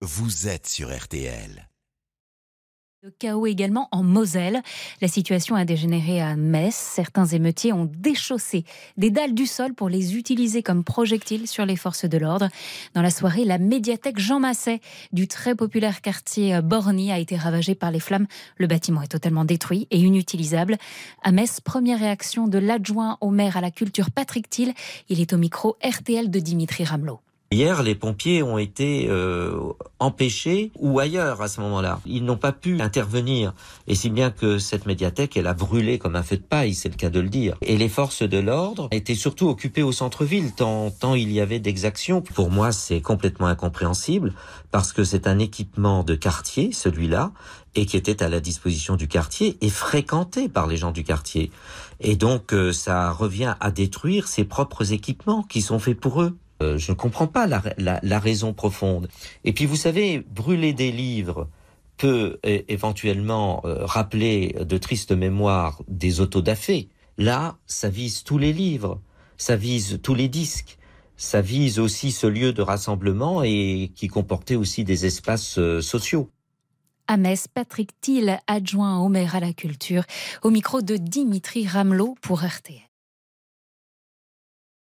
vous êtes sur RTL. Le chaos également en Moselle. La situation a dégénéré à Metz. Certains émeutiers ont déchaussé des dalles du sol pour les utiliser comme projectiles sur les forces de l'ordre. Dans la soirée, la médiathèque Jean Masset du très populaire quartier Borny a été ravagée par les flammes. Le bâtiment est totalement détruit et inutilisable. À Metz, première réaction de l'adjoint au maire à la culture Patrick Thiel. Il est au micro RTL de Dimitri Ramelot. Hier, les pompiers ont été euh, empêchés ou ailleurs à ce moment-là. Ils n'ont pas pu intervenir. Et si bien que cette médiathèque, elle a brûlé comme un feu de paille, c'est le cas de le dire. Et les forces de l'ordre étaient surtout occupées au centre-ville, tant, tant il y avait d'exactions. Pour moi, c'est complètement incompréhensible parce que c'est un équipement de quartier, celui-là, et qui était à la disposition du quartier et fréquenté par les gens du quartier. Et donc, euh, ça revient à détruire ses propres équipements qui sont faits pour eux. Euh, je ne comprends pas la, raison profonde. Et puis vous savez, brûler des livres peut éventuellement euh, rappeler de tristes mémoires des autodafés. Là, ça vise tous les livres, ça vise tous les disques, ça vise aussi ce lieu de rassemblement et qui comportait aussi des espaces euh, sociaux. À Metz, Patrick Thiel, adjoint au maire à la culture, au micro de Dimitri Ramelot pour RTL.